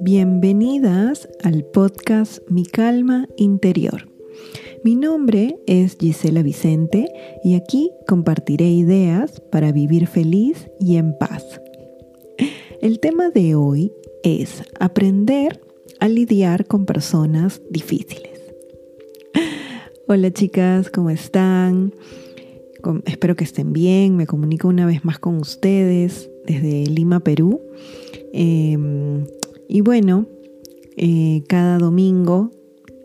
Bienvenidas al podcast Mi Calma Interior. Mi nombre es Gisela Vicente y aquí compartiré ideas para vivir feliz y en paz. El tema de hoy es aprender a lidiar con personas difíciles. Hola chicas, ¿cómo están? Espero que estén bien. Me comunico una vez más con ustedes desde Lima, Perú. Em, y bueno, eh, cada domingo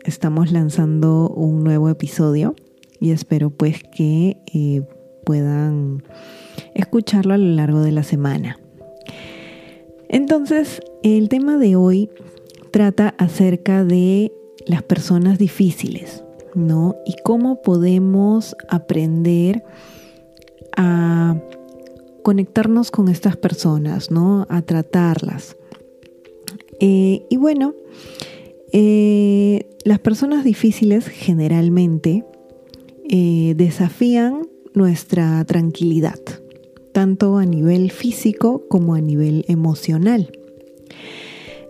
estamos lanzando un nuevo episodio y espero pues que eh, puedan escucharlo a lo largo de la semana. Entonces, el tema de hoy trata acerca de las personas difíciles, ¿no? Y cómo podemos aprender a conectarnos con estas personas, ¿no? A tratarlas. Eh, y bueno, eh, las personas difíciles generalmente eh, desafían nuestra tranquilidad, tanto a nivel físico como a nivel emocional.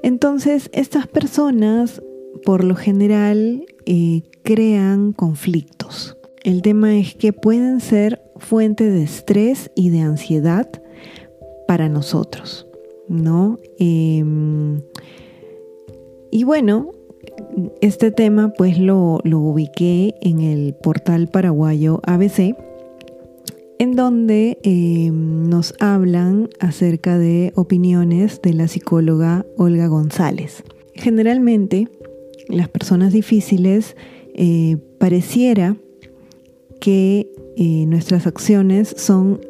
Entonces, estas personas, por lo general, crean conflictos. El tema es que pueden ser fuente de estrés y de ansiedad para nosotros. ¿no? Em, y bueno, este tema pues lo, ubiqué en el portal paraguayo ABC, en donde em, nos hablan acerca de opiniones de la psicóloga Olga González. Generalmente, las personas difíciles eh, pareciera que eh, nuestras acciones son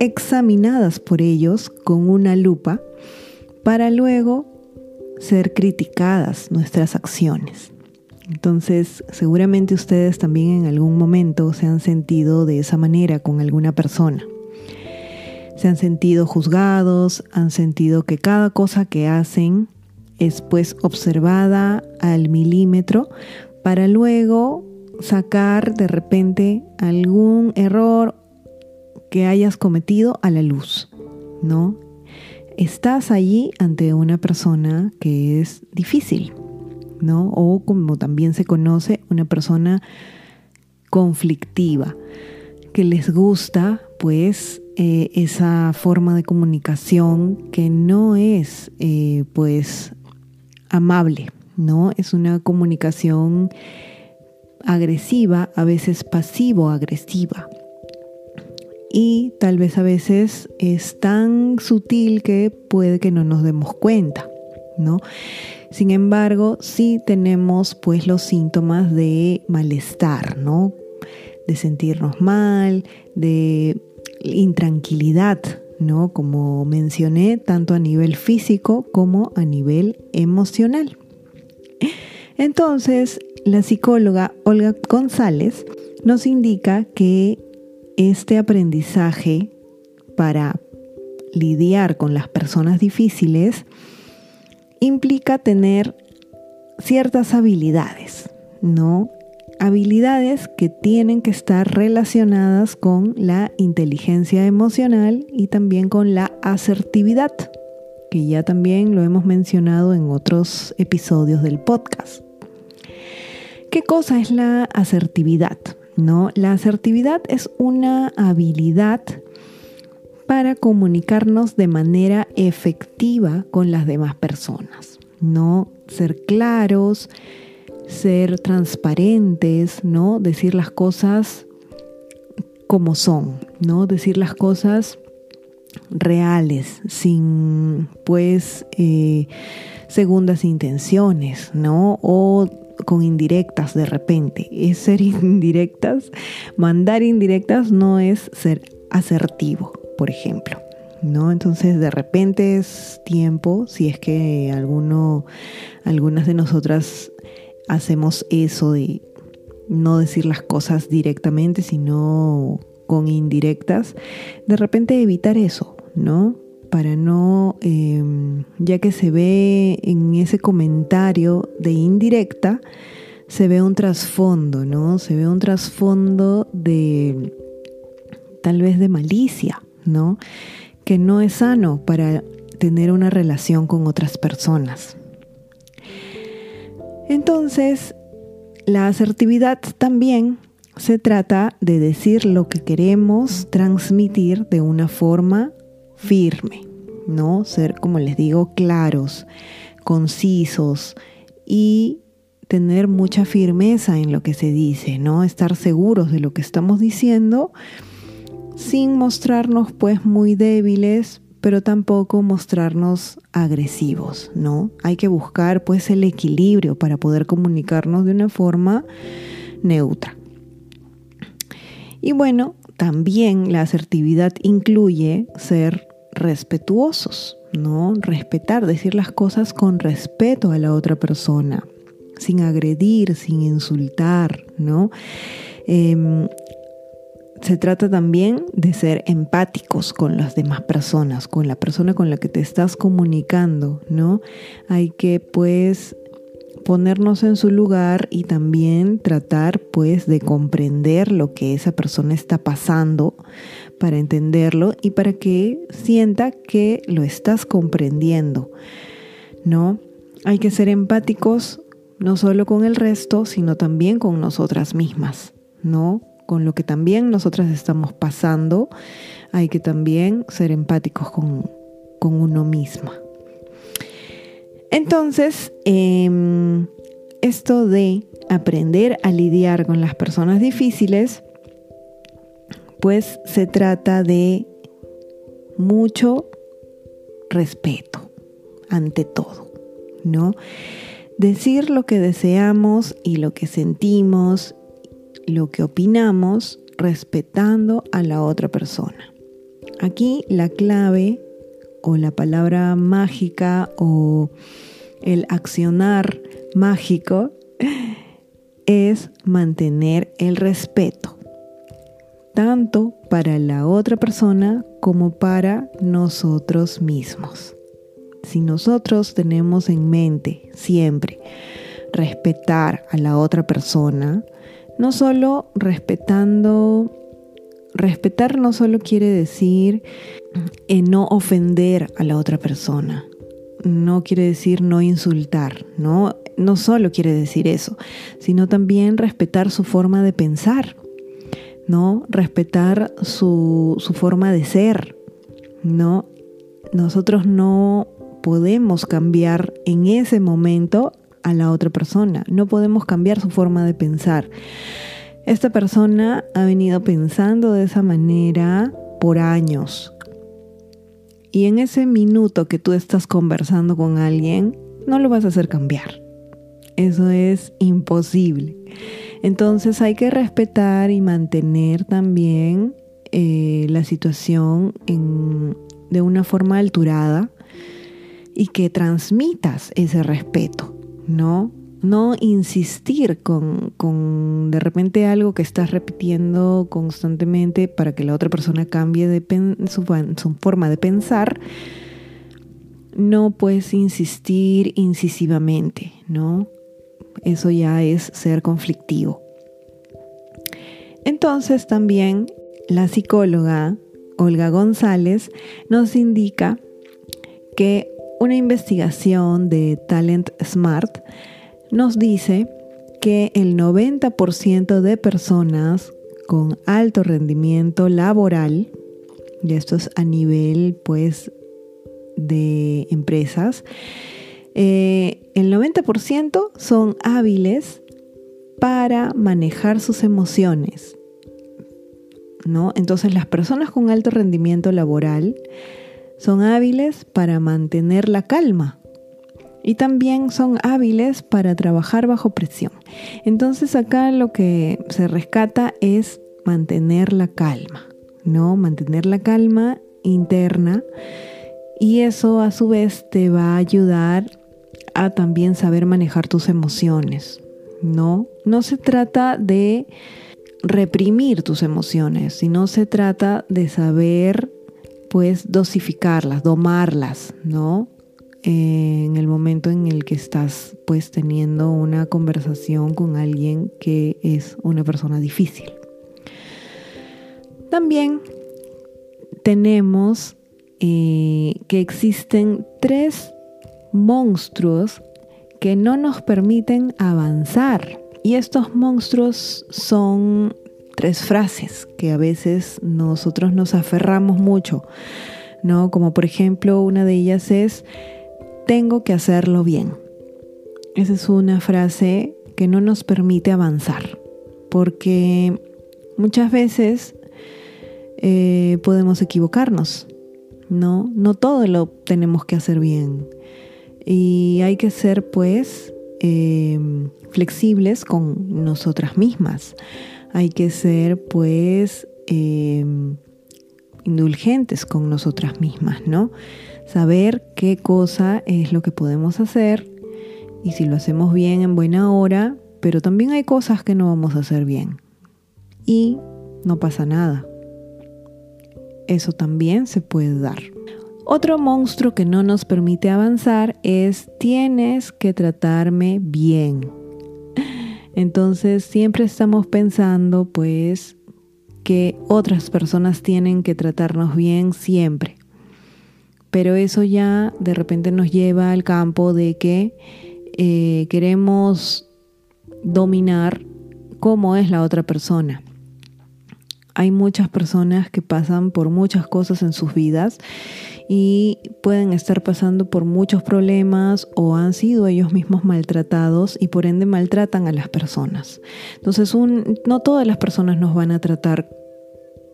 examinadas por ellos con una lupa para luego ser criticadas nuestras acciones. Entonces, seguramente ustedes también en algún momento se han sentido de esa manera con alguna persona. Se han sentido juzgados, han sentido que cada cosa que hacen es pues observada al milímetro para luego sacar de repente algún error que hayas cometido a la luz, ¿no? estás allí ante una persona que es difícil, ¿no? O como también se conoce, una persona conflictiva, que les gusta pues eh, esa forma de comunicación que no es eh, pues amable, ¿no? Es una comunicación agresiva, a veces pasivo-agresiva y tal vez a veces es tan sutil que puede que no nos demos cuenta, ¿no? Sin embargo, sí tenemos pues los síntomas de malestar, ¿no? De sentirnos mal, de intranquilidad, ¿no? Como mencioné, tanto a nivel físico como a nivel emocional. Entonces, la psicóloga Olga González nos indica que este aprendizaje para lidiar con las personas difíciles implica tener ciertas habilidades, ¿no? Habilidades que tienen que estar relacionadas con la inteligencia emocional y también con la asertividad, que ya también lo hemos mencionado en otros episodios del podcast. ¿Qué cosa es la asertividad? ¿no? La asertividad es una habilidad para comunicarnos de manera efectiva con las demás personas, ¿no? Ser claros, ser transparentes, ¿no? Decir las cosas como son, ¿no? Decir las cosas reales, sin pues eh, segundas intenciones, ¿no? O con indirectas de repente. Es ser indirectas. Mandar indirectas no es ser asertivo, por ejemplo. ¿No? Entonces de repente es tiempo, si es que alguno, algunas de nosotras hacemos eso de no decir las cosas directamente, sino con indirectas, de repente evitar eso, ¿no? para no, em, ya que se ve en ese comentario de indirecta, se ve un trasfondo, ¿no? Se ve un trasfondo de tal vez de malicia, ¿no? que no es sano para tener una relación con otras personas. Entonces, la asertividad también se trata de decir lo que queremos transmitir de una forma firme, ¿no? Ser, como les digo, claros, concisos y tener mucha firmeza en lo que se dice, ¿no? Estar seguros de lo que estamos diciendo sin mostrarnos pues muy débiles, pero tampoco mostrarnos agresivos, ¿no? Hay que buscar pues el equilibrio para poder comunicarnos de una forma neutra. Y bueno, también la asertividad incluye ser respetuosos, ¿no? Respetar, decir las cosas con respeto a la otra persona, sin agredir, sin insultar, ¿no? Em, se trata también de ser empáticos con las demás personas, con la persona con la que te estás comunicando, ¿no? Hay que pues ponernos en su lugar y también tratar pues de comprender lo que esa persona está pasando para entenderlo y para que sienta que lo estás comprendiendo, ¿no? Hay que ser empáticos no solo con el resto, sino también con nosotras mismas, ¿no? Con lo que también nosotras estamos pasando, hay que también ser empáticos con, con uno misma. Entonces, em, esto de aprender a lidiar con las personas difíciles, pues se trata de mucho respeto ante todo, ¿no? Decir lo que deseamos y lo que sentimos, lo que opinamos, respetando a la otra persona. Aquí la clave o la palabra mágica o el accionar mágico es mantener el respeto, tanto para la otra persona como para nosotros mismos. Si nosotros tenemos en mente siempre respetar a la otra persona, no solo respetando, respetar no solo quiere decir en no ofender a la otra persona, no quiere decir no insultar, ¿no? No solo quiere decir eso, sino también respetar su forma de pensar, ¿no? Respetar su, su forma de ser, ¿no? Nosotros no podemos cambiar en ese momento a la otra persona, no podemos cambiar su forma de pensar. Esta persona ha venido pensando de esa manera por años. Y en ese minuto que tú estás conversando con alguien, no lo vas a hacer cambiar. Eso es imposible. Entonces hay que respetar y mantener también eh, la situación de una forma alturada y que transmitas ese respeto, ¿no? No insistir con, de repente algo que estás repitiendo constantemente para que la otra persona cambie su, su forma de pensar. No puedes insistir incisivamente, ¿no? Eso ya es ser conflictivo. Entonces también la psicóloga Olga González nos indica que una investigación de Talent Smart nos dice que el 90% de personas con alto rendimiento laboral, y esto es a nivel pues de empresas, eh, el 90% son hábiles para manejar sus emociones. ¿no? Entonces las personas con alto rendimiento laboral son hábiles para mantener la calma y también son hábiles para trabajar bajo presión. Entonces acá lo que se rescata es mantener la calma, ¿no? Mantener la calma interna y eso a su vez te va a ayudar a también saber manejar tus emociones, ¿no? No se trata de reprimir tus emociones, sino se trata de saber pues dosificarlas, domarlas, ¿no? en el momento en el que estás pues teniendo una conversación con alguien que es una persona difícil. También tenemos eh, que existen tres monstruos que no nos permiten avanzar. Y estos monstruos son tres frases que a veces nosotros nos aferramos mucho, ¿no? Como por ejemplo, una de ellas es, tengo que hacerlo bien. Esa es una frase que no nos permite avanzar, porque muchas veces eh, podemos equivocarnos, ¿no? No todo lo tenemos que hacer bien. Y hay que ser, pues, em, flexibles con nosotras mismas. Hay que ser, pues, em, indulgentes con nosotras mismas, ¿no? Saber qué cosa es lo que podemos hacer y si lo hacemos bien en buena hora, pero también hay cosas que no vamos a hacer bien. Y no pasa nada. Eso también se puede dar. Otro monstruo que no nos permite avanzar es tienes que tratarme bien. Entonces siempre estamos pensando pues que otras personas tienen que tratarnos bien siempre. Pero eso ya de repente nos lleva al campo de que eh, queremos dominar cómo es la otra persona. Hay muchas personas que pasan por muchas cosas en sus vidas y pueden estar pasando por muchos problemas o han sido ellos mismos maltratados y por ende maltratan a las personas. Entonces, no todas las personas nos van a tratar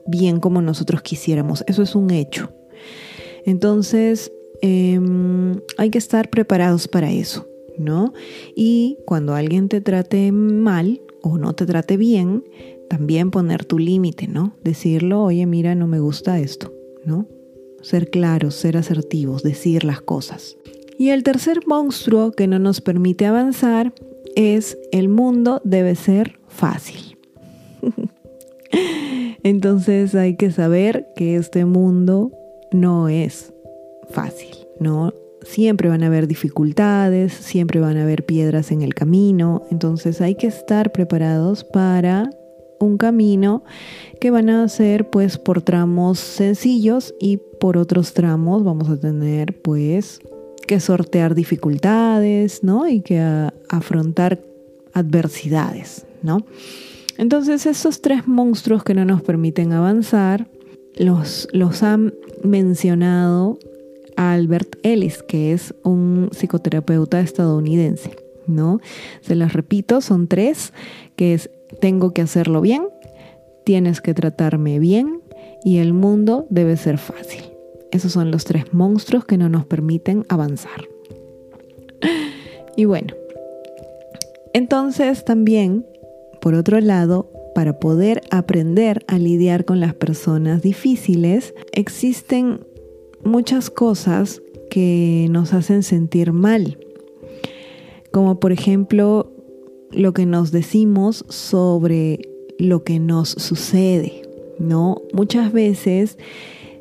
bien como nosotros quisiéramos. Eso es un hecho. Entonces, em, hay que estar preparados para eso. ¿no? Y cuando alguien te trate mal o no te trate bien, también poner tu límite, ¿no? Decirlo, oye, mira, no me gusta esto, ¿no? Ser claros, ser asertivos, decir las cosas. Y el tercer monstruo que no nos permite avanzar es el mundo debe ser fácil. Entonces hay que saber que este mundo no es fácil, ¿no? siempre van a haber dificultades, siempre van a haber piedras en el camino, entonces hay que estar preparados para un camino que van a ser pues por tramos sencillos y por otros tramos vamos a tener pues que sortear dificultades, ¿no? Y que afrontar adversidades, ¿no? Entonces esos tres monstruos que no nos permiten avanzar los, los han mencionado Albert Ellis, que es un psicoterapeuta estadounidense, ¿no? Se las repito, son tres, que es tengo que hacerlo bien, tienes que tratarme bien y el mundo debe ser fácil. Esos son los tres monstruos que no nos permiten avanzar. Y bueno, entonces también, por otro lado, para poder aprender a lidiar con las personas difíciles, existen muchas cosas que nos hacen sentir mal, como por ejemplo lo que nos decimos sobre lo que nos sucede, ¿no? Muchas veces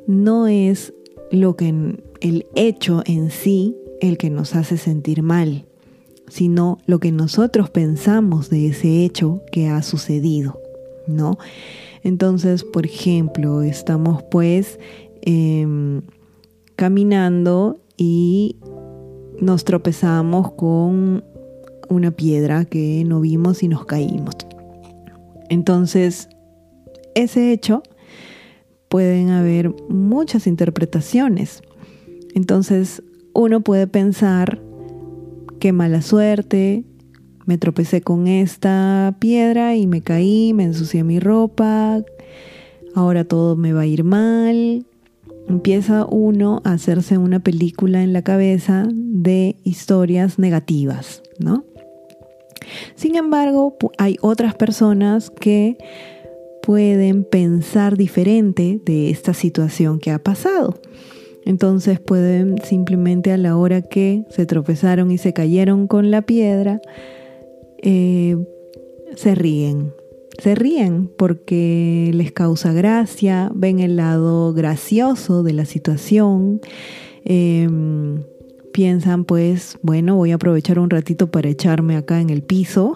no es lo que el hecho en sí el que nos hace sentir mal, sino lo que nosotros pensamos de ese hecho que ha sucedido, ¿no? Entonces, por ejemplo, estamos pues em, caminando y nos tropezamos con una piedra que no vimos y nos caímos. Entonces, ese hecho pueden haber muchas interpretaciones. Entonces, uno puede pensar qué mala suerte, me tropecé con esta piedra y me caí, me ensucié mi ropa, ahora todo me va a ir mal, empieza uno a hacerse una película en la cabeza de historias negativas, ¿no? Sin embargo, hay otras personas que pueden pensar diferente de esta situación que ha pasado. Entonces pueden simplemente a la hora que se tropezaron y se cayeron con la piedra, eh, se ríen, se ríen porque les causa gracia, ven el lado gracioso de la situación, em, piensan pues, bueno, voy a aprovechar un ratito para echarme acá en el piso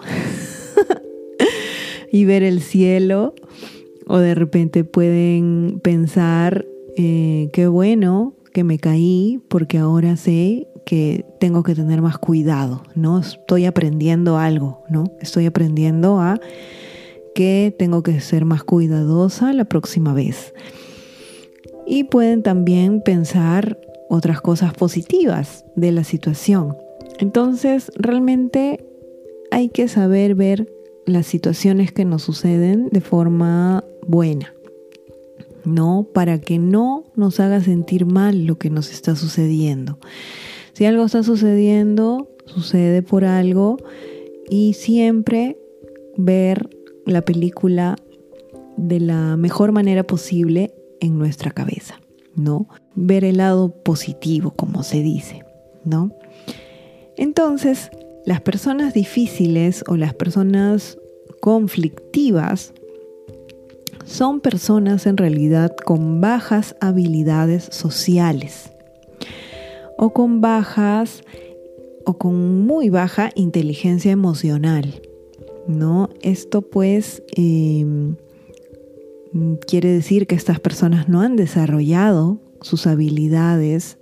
y ver el cielo, o de repente pueden pensar, eh, qué bueno que me caí porque ahora sé que tengo que tener más cuidado, ¿no? Estoy aprendiendo algo, ¿no? Estoy aprendiendo a que tengo que ser más cuidadosa la próxima vez. Y pueden también pensar otras cosas positivas de la situación. Entonces, realmente hay que saber ver las situaciones que nos suceden de forma buena, ¿no? Para que no nos haga sentir mal lo que nos está sucediendo. Si algo está sucediendo, sucede por algo y siempre ver la película de la mejor manera posible en nuestra cabeza, ¿no? Ver el lado positivo, como se dice, ¿no? Entonces, las personas difíciles o las personas conflictivas son personas en realidad con bajas habilidades sociales o con bajas o con muy baja inteligencia emocional. ¿no? Esto pues em, quiere decir que estas personas no han desarrollado sus habilidades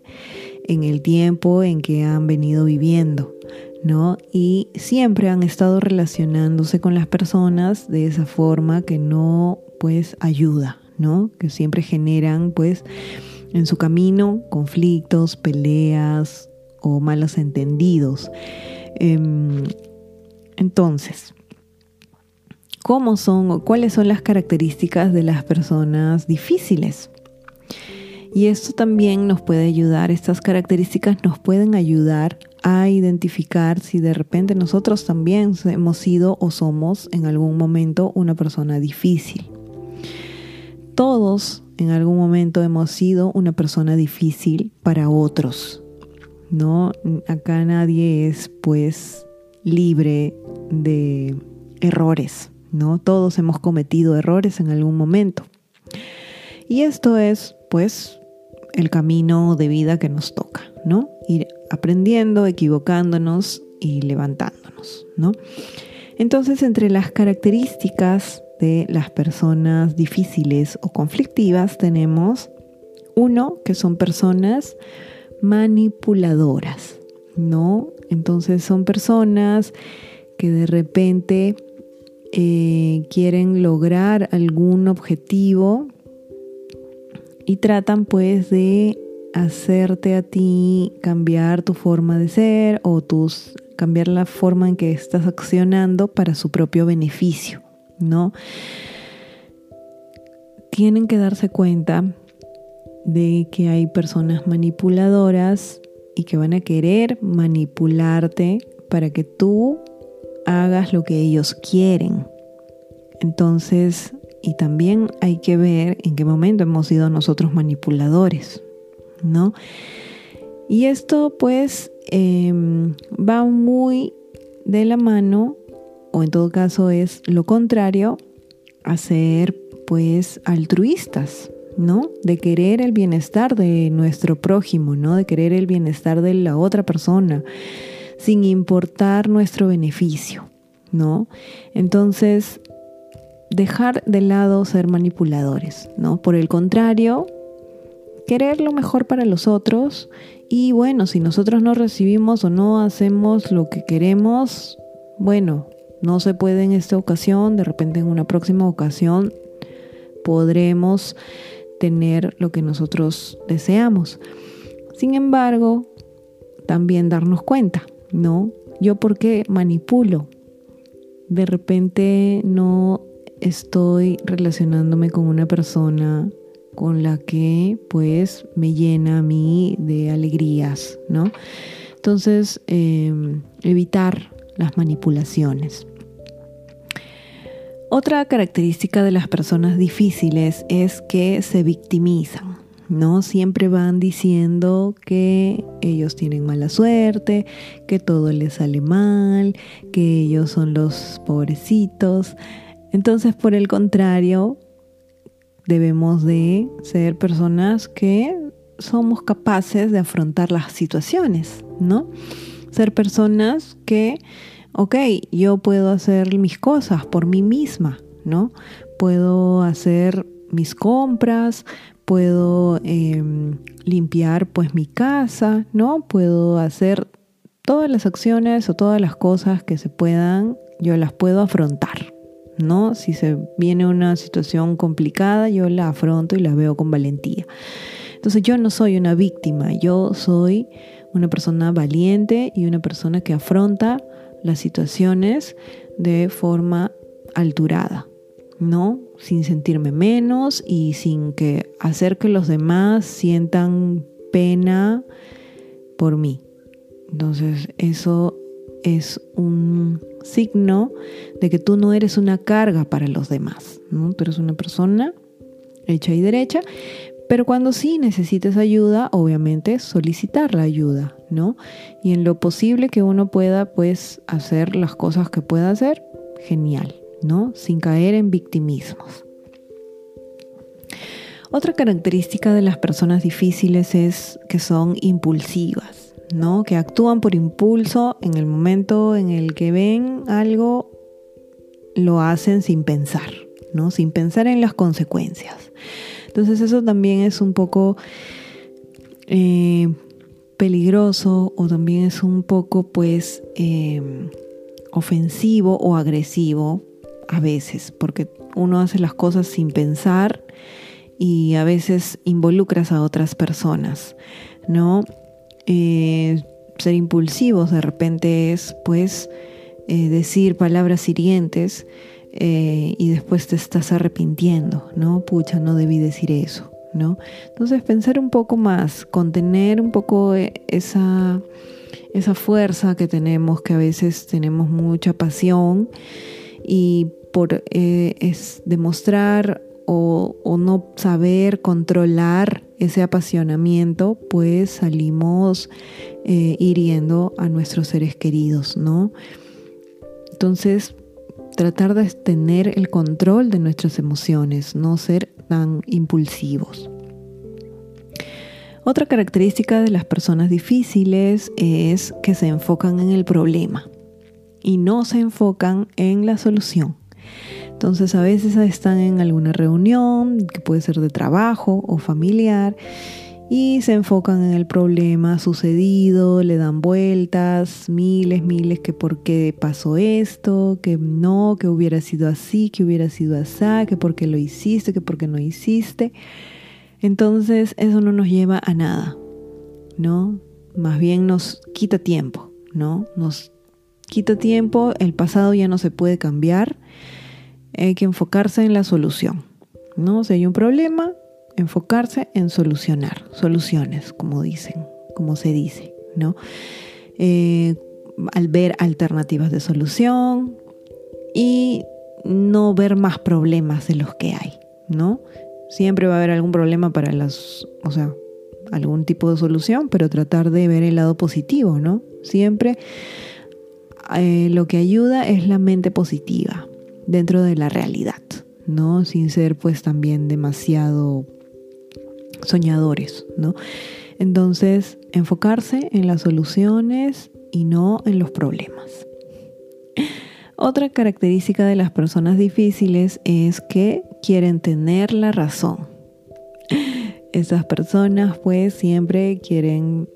en el tiempo en que han venido viviendo, ¿no? Y siempre han estado relacionándose con las personas de esa forma que no pues ayuda, ¿no? Que siempre generan pues en su camino conflictos, peleas o malos entendidos. Em, entonces, ¿cómo son o cuáles son las características de las personas difíciles? Y esto también nos puede ayudar, estas características nos pueden ayudar a identificar si de repente nosotros también hemos sido o somos en algún momento una persona difícil. Todos en algún momento hemos sido una persona difícil para otros. ¿No? Acá nadie es pues libre de errores, ¿no? Todos hemos cometido errores en algún momento. Y esto es pues el camino de vida que nos toca, ¿no? Ir aprendiendo, equivocándonos y levantándonos, ¿no? Entonces, entre las características de las personas difíciles o conflictivas tenemos uno que son personas manipuladoras, ¿no? Entonces son personas que de repente eh, quieren lograr algún objetivo y tratan pues de hacerte a ti cambiar tu forma de ser o tus cambiar la forma en que estás accionando para su propio beneficio. ¿no? Tienen que darse cuenta de que hay personas manipuladoras y que van a querer manipularte para que tú hagas lo que ellos quieren. Entonces, y también hay que ver en qué momento hemos sido nosotros manipuladores, ¿no? Y esto pues em, va muy de la mano o en todo caso es lo contrario a ser pues altruistas, ¿no? De querer el bienestar de nuestro prójimo, ¿no? De querer el bienestar de la otra persona, sin importar nuestro beneficio, ¿no? Entonces, dejar de lado ser manipuladores, ¿no? Por el contrario, querer lo mejor para los otros y bueno, si nosotros no recibimos o no hacemos lo que queremos, bueno, no se puede en esta ocasión, de repente en una próxima ocasión podremos tener lo que nosotros deseamos. Sin embargo, también darnos cuenta, ¿no? Yo por qué manipulo. De repente no estoy relacionándome con una persona con la que pues me llena a mí de alegrías, ¿no? Entonces, em, evitar las manipulaciones. Otra característica de las personas difíciles es que se victimizan, ¿no? Siempre van diciendo que ellos tienen mala suerte, que todo les sale mal, que ellos son los pobrecitos. Entonces, por el contrario, debemos de ser personas que somos capaces de afrontar las situaciones, ¿no? Ser personas que ok, yo puedo hacer mis cosas por mí misma, ¿no? Puedo hacer mis compras, puedo em, limpiar pues mi casa, ¿no? Puedo hacer todas las acciones o todas las cosas que se puedan, yo las puedo afrontar, ¿no? Si se viene una situación complicada, yo la afronto y la veo con valentía. Entonces yo no soy una víctima, yo soy una persona valiente y una persona que afronta las situaciones de forma alturada, ¿no? Sin sentirme menos y sin que hacer que los demás sientan pena por mí. Entonces eso es un signo de que tú no eres una carga para los demás, ¿no? Tú eres una persona hecha y derecha, pero cuando sí necesites ayuda, obviamente solicitar la ayuda, ¿no? Y en lo posible que uno pueda, pues, hacer las cosas que pueda hacer, genial, Sin caer en victimismos. Otra característica de las personas difíciles es que son impulsivas. Que actúan por impulso en el momento en el que ven algo, lo hacen sin pensar. Sin pensar en las consecuencias. Entonces eso también es un poco eh, peligroso o también es un poco pues em, ofensivo o agresivo a veces, porque uno hace las cosas sin pensar y a veces involucras a otras personas, ¿no? Eh, ser impulsivos de repente es pues eh, decir palabras hirientes eh, y después te estás arrepintiendo, ¿no? Pucha, no debí decir eso, ¿no? Entonces pensar un poco más, contener un poco esa, esa fuerza que tenemos, que a veces tenemos mucha pasión y por eh, demostrar o, o, no saber controlar ese apasionamiento, pues salimos hiriendo a nuestros seres queridos, ¿no? Entonces, tratar de tener el control de nuestras emociones, no ser tan impulsivos. Otra característica de las personas difíciles es que se enfocan en el problema y no se enfocan en la solución. Entonces a veces están en alguna reunión, que puede ser de trabajo o familiar, y se enfocan en el problema sucedido, le dan vueltas, miles, miles, que por qué pasó esto, que no, que hubiera sido así, que hubiera sido así, que por qué lo hiciste, que por qué no hiciste. Entonces eso no nos lleva a nada, ¿no? Más bien nos quita tiempo, ¿no? Nos quita tiempo, el pasado ya no se puede cambiar, hay que enfocarse en la solución, ¿no? Si hay un problema, enfocarse en solucionar, soluciones, como dicen, como se dice, ¿no? Eh, al ver alternativas de solución y no ver más problemas de los que hay, ¿no? Siempre va a haber algún problema para las, o sea, algún tipo de solución, pero tratar de ver el lado positivo, ¿no? Siempre eh, lo que ayuda es la mente positiva dentro de la realidad, ¿no? Sin ser pues también demasiado soñadores, ¿no? Entonces, enfocarse en las soluciones y no en los problemas. Otra característica de las personas difíciles es que quieren tener la razón. Esas personas pues siempre quieren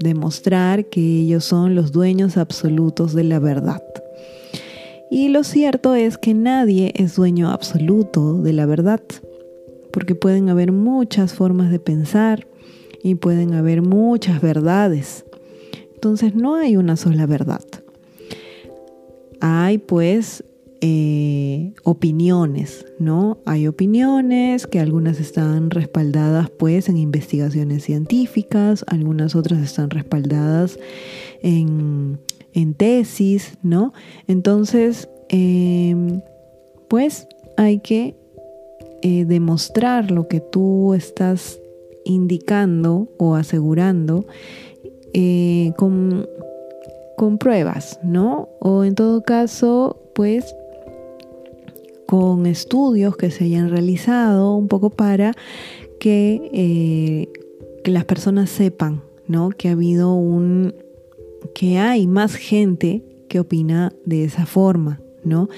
demostrar que ellos son los dueños absolutos de la verdad. Y lo cierto es que nadie es dueño absoluto de la verdad porque pueden haber muchas formas de pensar y pueden haber muchas verdades. Entonces no hay una sola verdad. Hay pues eh, opiniones, ¿no? Hay opiniones que algunas están respaldadas pues en investigaciones científicas, algunas otras están respaldadas en, tesis, ¿no? Entonces, em, pues hay que eh, demostrar lo que tú estás indicando o asegurando eh, con, con pruebas, ¿no? O en todo caso, pues con estudios que se hayan realizado un poco para que, eh, que las personas sepan, ¿no? Que ha habido un, que hay más gente que opina de esa forma, ¿no?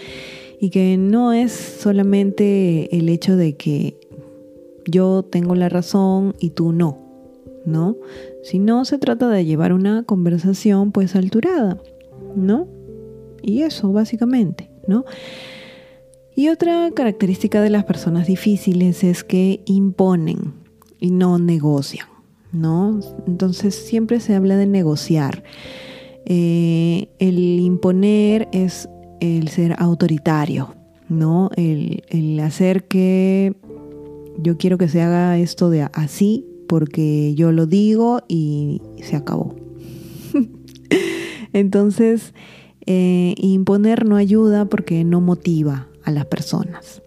y que no es solamente el hecho de que yo tengo la razón y tú no, ¿no? Si no se trata de llevar una conversación pues alturada, ¿no? Y eso básicamente, ¿no? Y otra característica de las personas difíciles es que imponen y no negocian, ¿no? Entonces siempre se habla de negociar. Eh, el imponer es el ser autoritario, ¿no? El, hacer que yo quiero que se haga esto de así porque yo lo digo y se acabó. Entonces, eh, imponer no ayuda porque no motiva a las personas.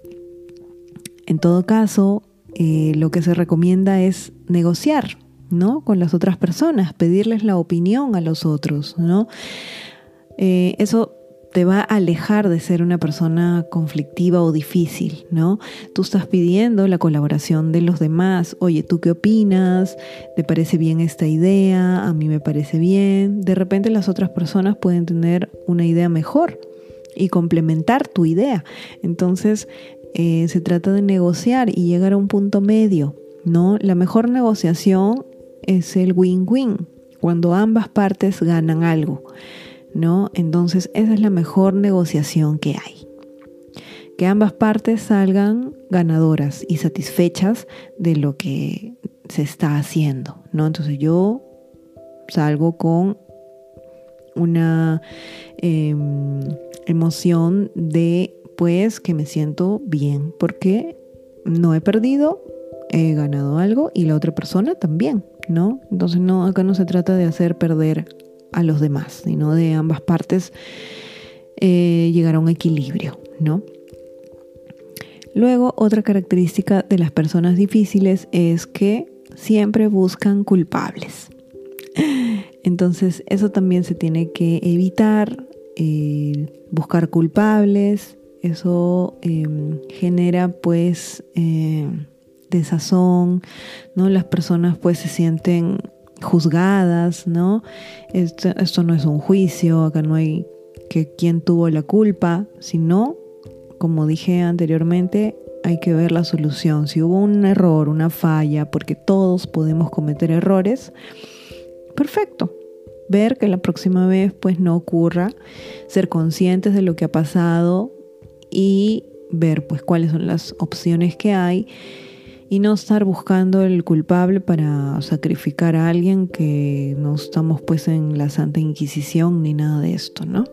En todo caso, eh, lo que se recomienda es negociar, ¿no? Con las otras personas, pedirles la opinión a los otros, ¿no? Eh, eso te va a alejar de ser una persona conflictiva o difícil, ¿no? Tú estás pidiendo la colaboración de los demás. Oye, ¿tú qué opinas? ¿Te parece bien esta idea? A mí me parece bien. De repente las otras personas pueden tener una idea mejor y complementar tu idea. Entonces, eh, se trata de negociar y llegar a un punto medio, ¿no? La mejor negociación es el win-win, cuando ambas partes ganan algo. ¿no? Entonces esa es la mejor negociación que hay. Que ambas partes salgan ganadoras y satisfechas de lo que se está haciendo, ¿no? Entonces yo salgo con una em, emoción de pues que me siento bien porque no he perdido, he ganado algo y la otra persona también, ¿no? Entonces no, acá no se trata de hacer perder a los demás, sino de ambas partes eh, llegar a un equilibrio, ¿no? Luego, otra característica de las personas difíciles es que siempre buscan culpables. Entonces, eso también se tiene que evitar, eh, buscar culpables. Eso em, genera, pues, eh, desazón, ¿no? Las personas, pues, se sienten juzgadas, ¿no? Esto, esto, no es un juicio, acá no hay que quién tuvo la culpa, sino, como dije anteriormente, hay que ver la solución. Si hubo un error, una falla, porque todos podemos cometer errores, perfecto. Ver que la próxima vez pues no ocurra, ser conscientes de lo que ha pasado y ver pues cuáles son las opciones que hay y no estar buscando el culpable para sacrificar a alguien que no estamos pues en la Santa Inquisición ni nada de esto, ¿no?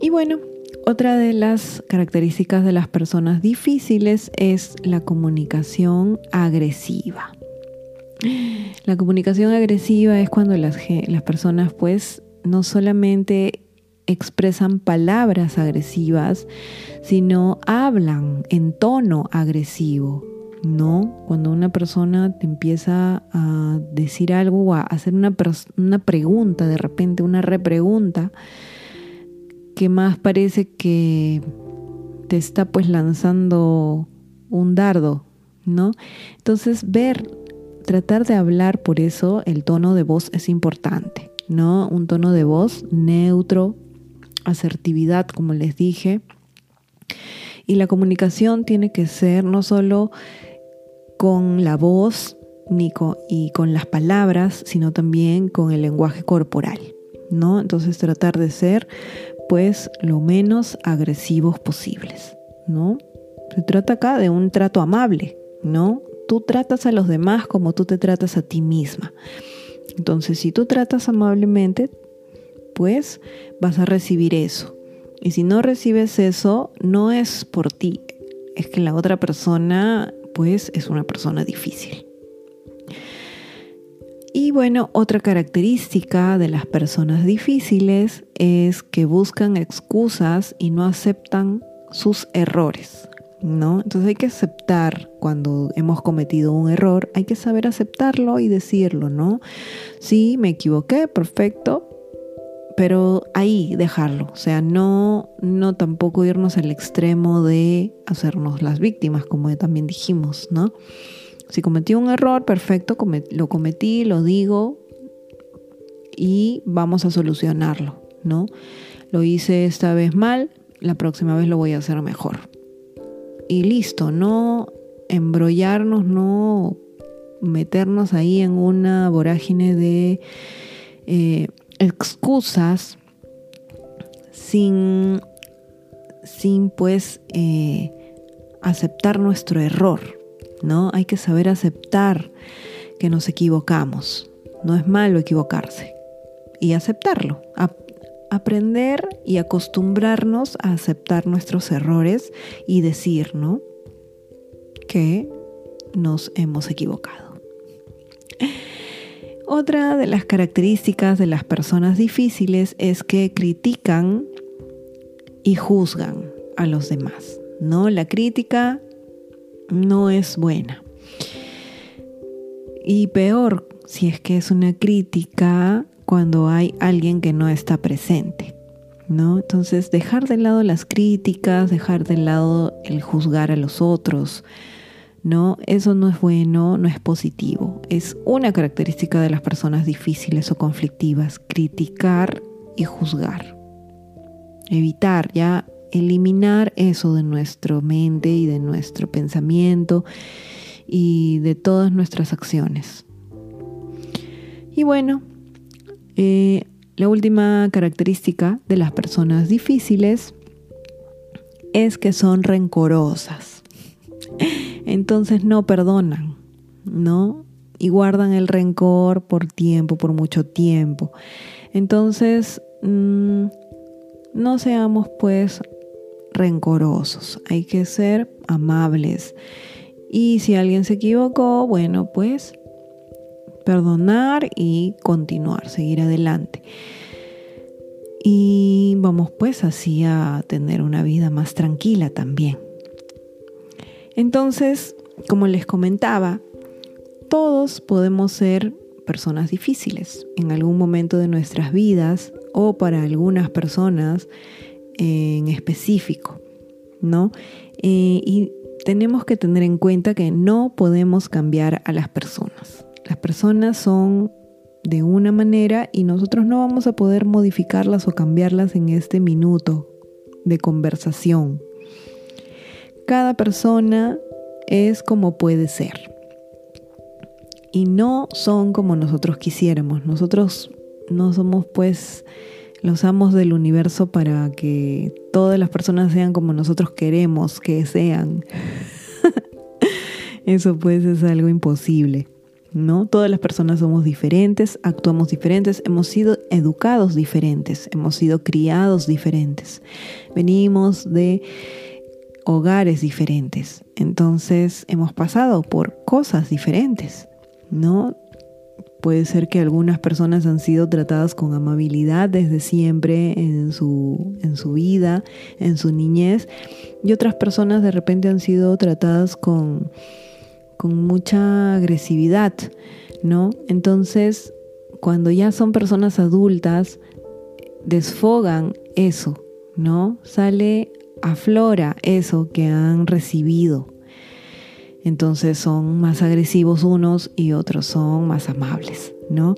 Y bueno, otra de las características de las personas difíciles es la comunicación agresiva. La comunicación agresiva es cuando las, las personas pues no solamente expresan palabras agresivas, sino hablan en tono agresivo. ¿no? Cuando una persona te empieza a decir algo o a hacer una, una pregunta, de repente una repregunta, que más parece que te está pues lanzando un dardo, ¿no? Entonces ver, tratar de hablar, por eso el tono de voz es importante, ¿no? Un tono de voz neutro, asertividad, como les dije. Y la comunicación tiene que ser no solo con la voz ni con, y con las palabras, sino también con el lenguaje corporal, ¿no? Entonces tratar de ser pues lo menos agresivos posibles, ¿no? Se trata acá de un trato amable, ¿no? Tú tratas a los demás como tú te tratas a ti misma. Entonces, si tú tratas amablemente, pues vas a recibir eso. Y si no recibes eso, no es por ti, es que la otra persona pues es una persona difícil. Y bueno, otra característica de las personas difíciles es que buscan excusas y no aceptan sus errores, ¿no? Entonces hay que aceptar cuando hemos cometido un error, hay que saber aceptarlo y decirlo, ¿no? Sí, me equivoqué, perfecto, pero ahí dejarlo, o sea, no, no tampoco irnos al extremo de hacernos las víctimas, como también dijimos, ¿no? Si cometí un error, perfecto, lo cometí, lo digo y vamos a solucionarlo, ¿no? Lo hice esta vez mal, la próxima vez lo voy a hacer mejor. Y listo, no embrollarnos, no meternos ahí en una vorágine de eh, excusas sin, sin pues eh, aceptar nuestro error, ¿no? Hay que saber aceptar que nos equivocamos. No es malo equivocarse y aceptarlo. aprender y acostumbrarnos a aceptar nuestros errores y decir, ¿no? Que nos hemos equivocado. Otra de las características de las personas difíciles es que critican y juzgan a los demás. ¿no? La crítica no es buena. Y peor si es que es una crítica cuando hay alguien que no está presente. ¿No? Entonces, dejar de lado las críticas, dejar de lado el juzgar a los otros, ¿no? Eso no es bueno, no es positivo. Es una característica de las personas difíciles o conflictivas, criticar y juzgar. Evitar ya eliminar eso de nuestra mente y de nuestro pensamiento y de todas nuestras acciones. Y bueno, eh, la última característica de las personas difíciles es que son rencorosas. Entonces no perdonan, ¿no? Y guardan el rencor por tiempo, por mucho tiempo. Entonces, mm, no seamos pues rencorosos, hay que ser amables. Y si alguien se equivocó, bueno, pues perdonar y continuar, seguir adelante. Y vamos pues así a tener una vida más tranquila también. Entonces, como les comentaba, todos podemos ser personas difíciles en algún momento de nuestras vidas o para algunas personas en específico, ¿no? Eh, y tenemos que tener en cuenta que no podemos cambiar a las personas. Las personas son de una manera y nosotros no vamos a poder modificarlas o cambiarlas en este minuto de conversación. Cada persona es como puede ser. Y no son como nosotros quisiéramos. Nosotros no somos pues los amos del universo para que todas las personas sean como nosotros queremos que sean. Eso pues es algo imposible. ¿No? Todas las personas somos diferentes, actuamos diferentes, hemos sido educados diferentes, hemos sido criados diferentes, venimos de hogares diferentes, entonces hemos pasado por cosas diferentes, ¿no? Puede ser que algunas personas han sido tratadas con amabilidad desde siempre en su, en su vida, en su niñez, y otras personas de repente han sido tratadas con, con mucha agresividad, ¿no? Entonces, cuando ya son personas adultas, desfogan eso, ¿no? Sale, aflora eso que han recibido. Entonces son más agresivos unos y otros son más amables, ¿no?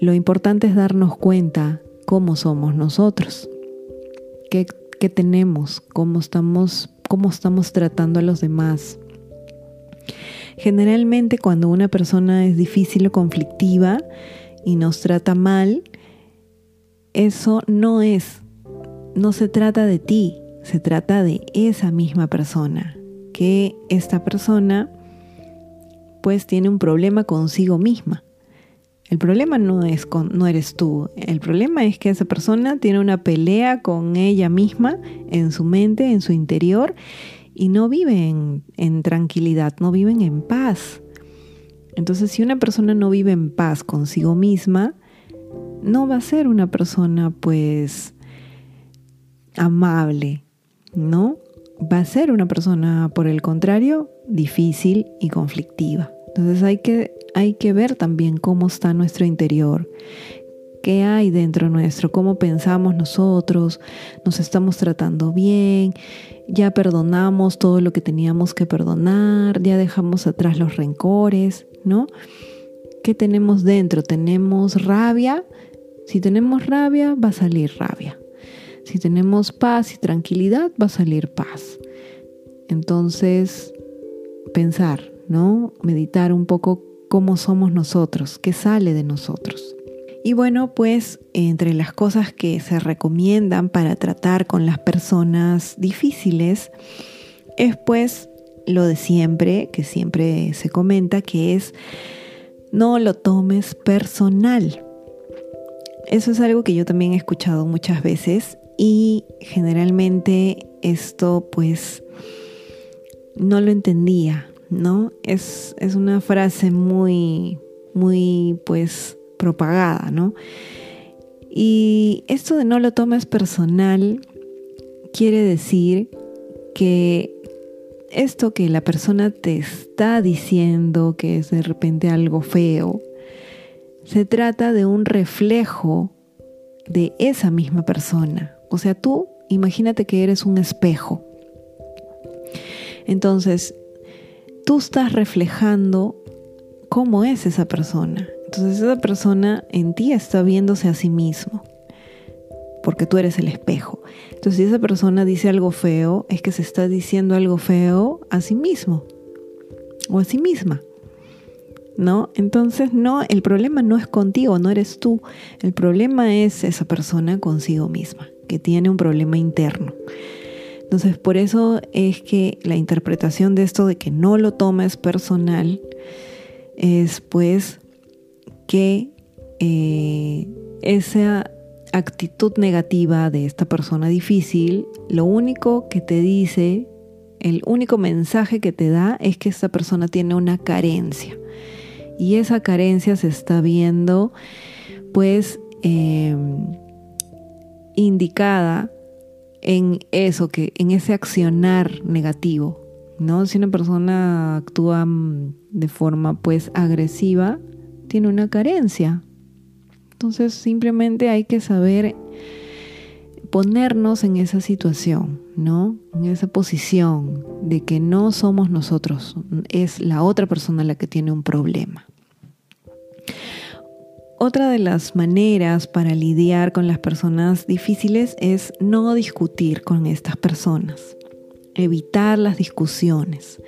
Lo importante es darnos cuenta cómo somos nosotros, qué, tenemos, cómo estamos, cómo estamos tratando a los demás. Generalmente cuando una persona es difícil o conflictiva y nos trata mal, eso no es, no se trata de ti, se trata de esa misma persona que esta persona pues tiene un problema consigo misma. El problema no, es con, no eres tú, el problema es que esa persona tiene una pelea con ella misma en su mente, en su interior, y no vive en, en tranquilidad, no viven en paz. Entonces, si una persona no vive en paz consigo misma, no va a ser una persona pues amable, ¿no? va a ser una persona, por el contrario, difícil y conflictiva. Entonces hay que, hay que ver también cómo está nuestro interior, qué hay dentro nuestro, cómo pensamos nosotros, nos estamos tratando bien, ya perdonamos todo lo que teníamos que perdonar, ya dejamos atrás los rencores, ¿no? ¿Qué tenemos dentro? ¿Tenemos rabia? Si tenemos rabia, va a salir rabia. Si tenemos paz y tranquilidad, va a salir paz. Entonces, pensar, ¿no? Meditar un poco cómo somos nosotros, qué sale de nosotros. Y bueno, pues entre las cosas que se recomiendan para tratar con las personas difíciles es pues lo de siempre, que siempre se comenta, que es no lo tomes personal. Eso es algo que yo también he escuchado muchas veces y generalmente esto pues no lo entendía, ¿no? Es, es una frase muy, muy pues propagada, ¿no? Y esto de no lo tomes personal quiere decir que esto que la persona te está diciendo, que es de repente algo feo, se trata de un reflejo de esa misma persona. O sea, tú imagínate que eres un espejo. Entonces, tú estás reflejando cómo es esa persona. Entonces, esa persona en ti está viéndose a sí mismo porque tú eres el espejo. Entonces, si esa persona dice algo feo, es que se está diciendo algo feo a sí mismo o a sí misma. ¿No? Entonces, no, el problema no es contigo, no eres tú. El problema es esa persona consigo misma, que tiene un problema interno. Entonces, por eso es que la interpretación de esto de que no lo tomes personal es pues que eh, esa actitud negativa de esta persona difícil, lo único que te dice, el único mensaje que te da es que esta persona tiene una carencia. Y esa carencia se está viendo pues em, indicada en eso, que, en ese accionar negativo. ¿no? Si una persona actúa mm, de forma pues agresiva, tiene una carencia, entonces simplemente hay que saber ponernos en esa situación, ¿no? En esa posición de que no somos nosotros, es la otra persona la que tiene un problema. Otra de las maneras para lidiar con las personas difíciles es no discutir con estas personas, evitar las discusiones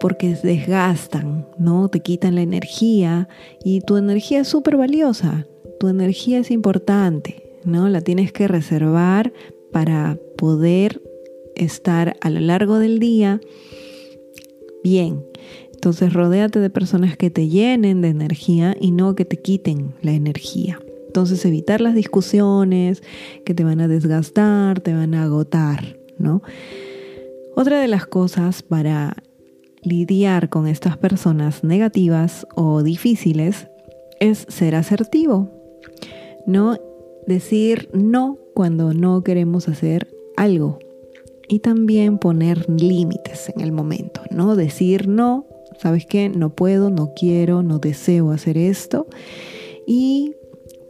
porque desgastan, ¿no? Te quitan la energía y tu energía es súper valiosa, tu energía es importante, ¿no? La tienes que reservar para poder estar a lo largo del día bien. Entonces rodéate de personas que te llenen de energía y no que te quiten la energía. Entonces evitar las discusiones que te van a desgastar, te van a agotar, ¿no? Otra de las cosas para lidiar con estas personas negativas o difíciles es ser asertivo. No decir no cuando no queremos hacer algo. Y también poner límites en el momento, ¿no? Decir no, ¿sabes qué? No puedo, no quiero, no deseo hacer esto. Y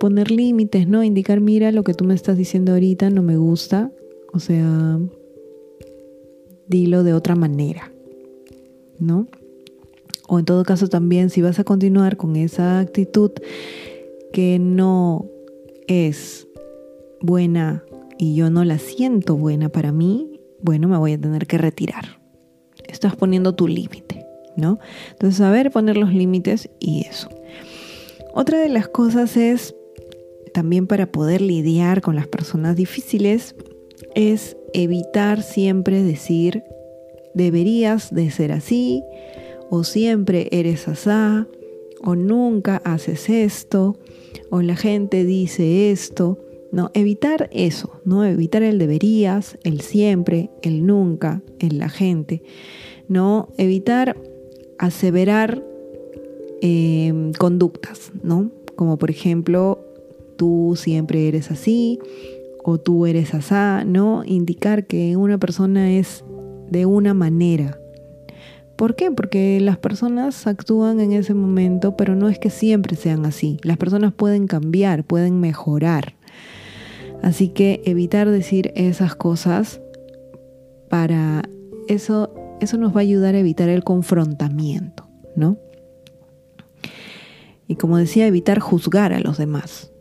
poner límites, ¿no? Indicar, mira, lo que tú me estás diciendo ahorita no me gusta. O sea, dilo de otra manera. ¿no? O en todo caso también si vas a continuar con esa actitud que no es buena y yo no la siento buena para mí, bueno, me voy a tener que retirar. Estás poniendo tu límite, ¿no? Entonces, saber poner los límites y eso. Otra de las cosas es, también para poder lidiar con las personas difíciles, es evitar siempre decir deberías de ser así, o siempre eres asá, o nunca haces esto, o la gente dice esto. No, evitar eso, ¿no? Evitar el deberías, el siempre, el nunca, el la gente. No, evitar aseverar em, conductas, ¿no? Como por ejemplo, tú siempre eres así o tú eres asá, ¿no? Indicar que una persona es de una manera. ¿Por qué? Porque las personas actúan en ese momento, pero no es que siempre sean así. Las personas pueden cambiar, pueden mejorar. Así que evitar decir esas cosas para eso eso nos va a ayudar a evitar el confrontamiento, ¿no? Y como decía, evitar juzgar a los demás.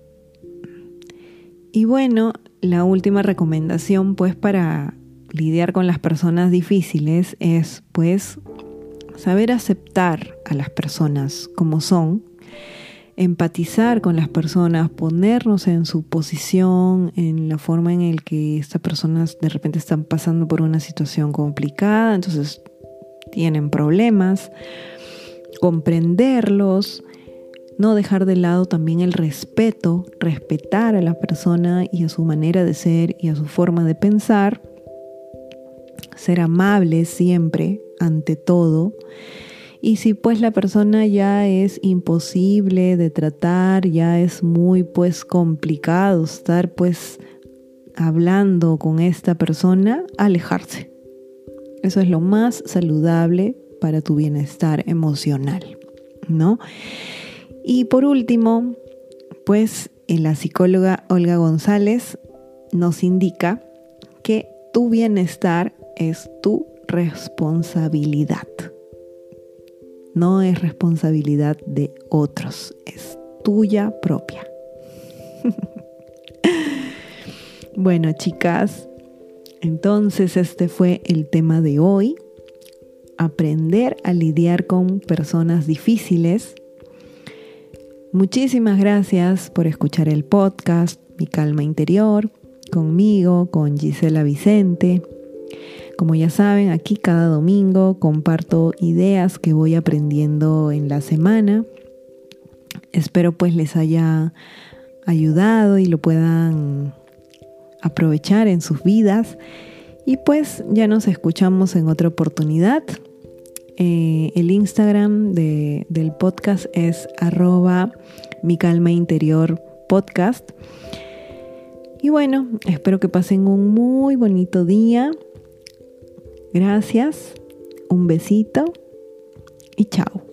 Y bueno, la última recomendación pues para lidiar con las personas difíciles es pues saber aceptar a las personas como son, empatizar con las personas, ponernos en su posición, en la forma en que estas personas de repente están pasando por una situación complicada, entonces tienen problemas, comprenderlos, no dejar de lado también el respeto, respetar a la persona y a su manera de ser y a su forma de pensar, ser amable siempre ante todo. Y si pues la persona ya es imposible de tratar, ya es muy pues complicado estar pues hablando con esta persona, alejarse. Eso es lo más saludable para tu bienestar emocional, ¿no? Y por último, pues la psicóloga Olga González nos indica que tu bienestar es tu responsabilidad. No es responsabilidad de otros, es tuya propia. bueno, chicas, entonces este fue el tema de hoy. Aprender a lidiar con personas difíciles Muchísimas gracias por escuchar el podcast Mi Calma Interior conmigo, con Gisela Vicente. Como ya saben, aquí cada domingo comparto ideas que voy aprendiendo en la semana. Espero pues les haya ayudado y lo puedan aprovechar en sus vidas. Y pues ya nos escuchamos en otra oportunidad. Eh, el Instagram del podcast es arroba mi calma interior podcast. Y bueno, espero que pasen un muy bonito día. Gracias, un besito y chao.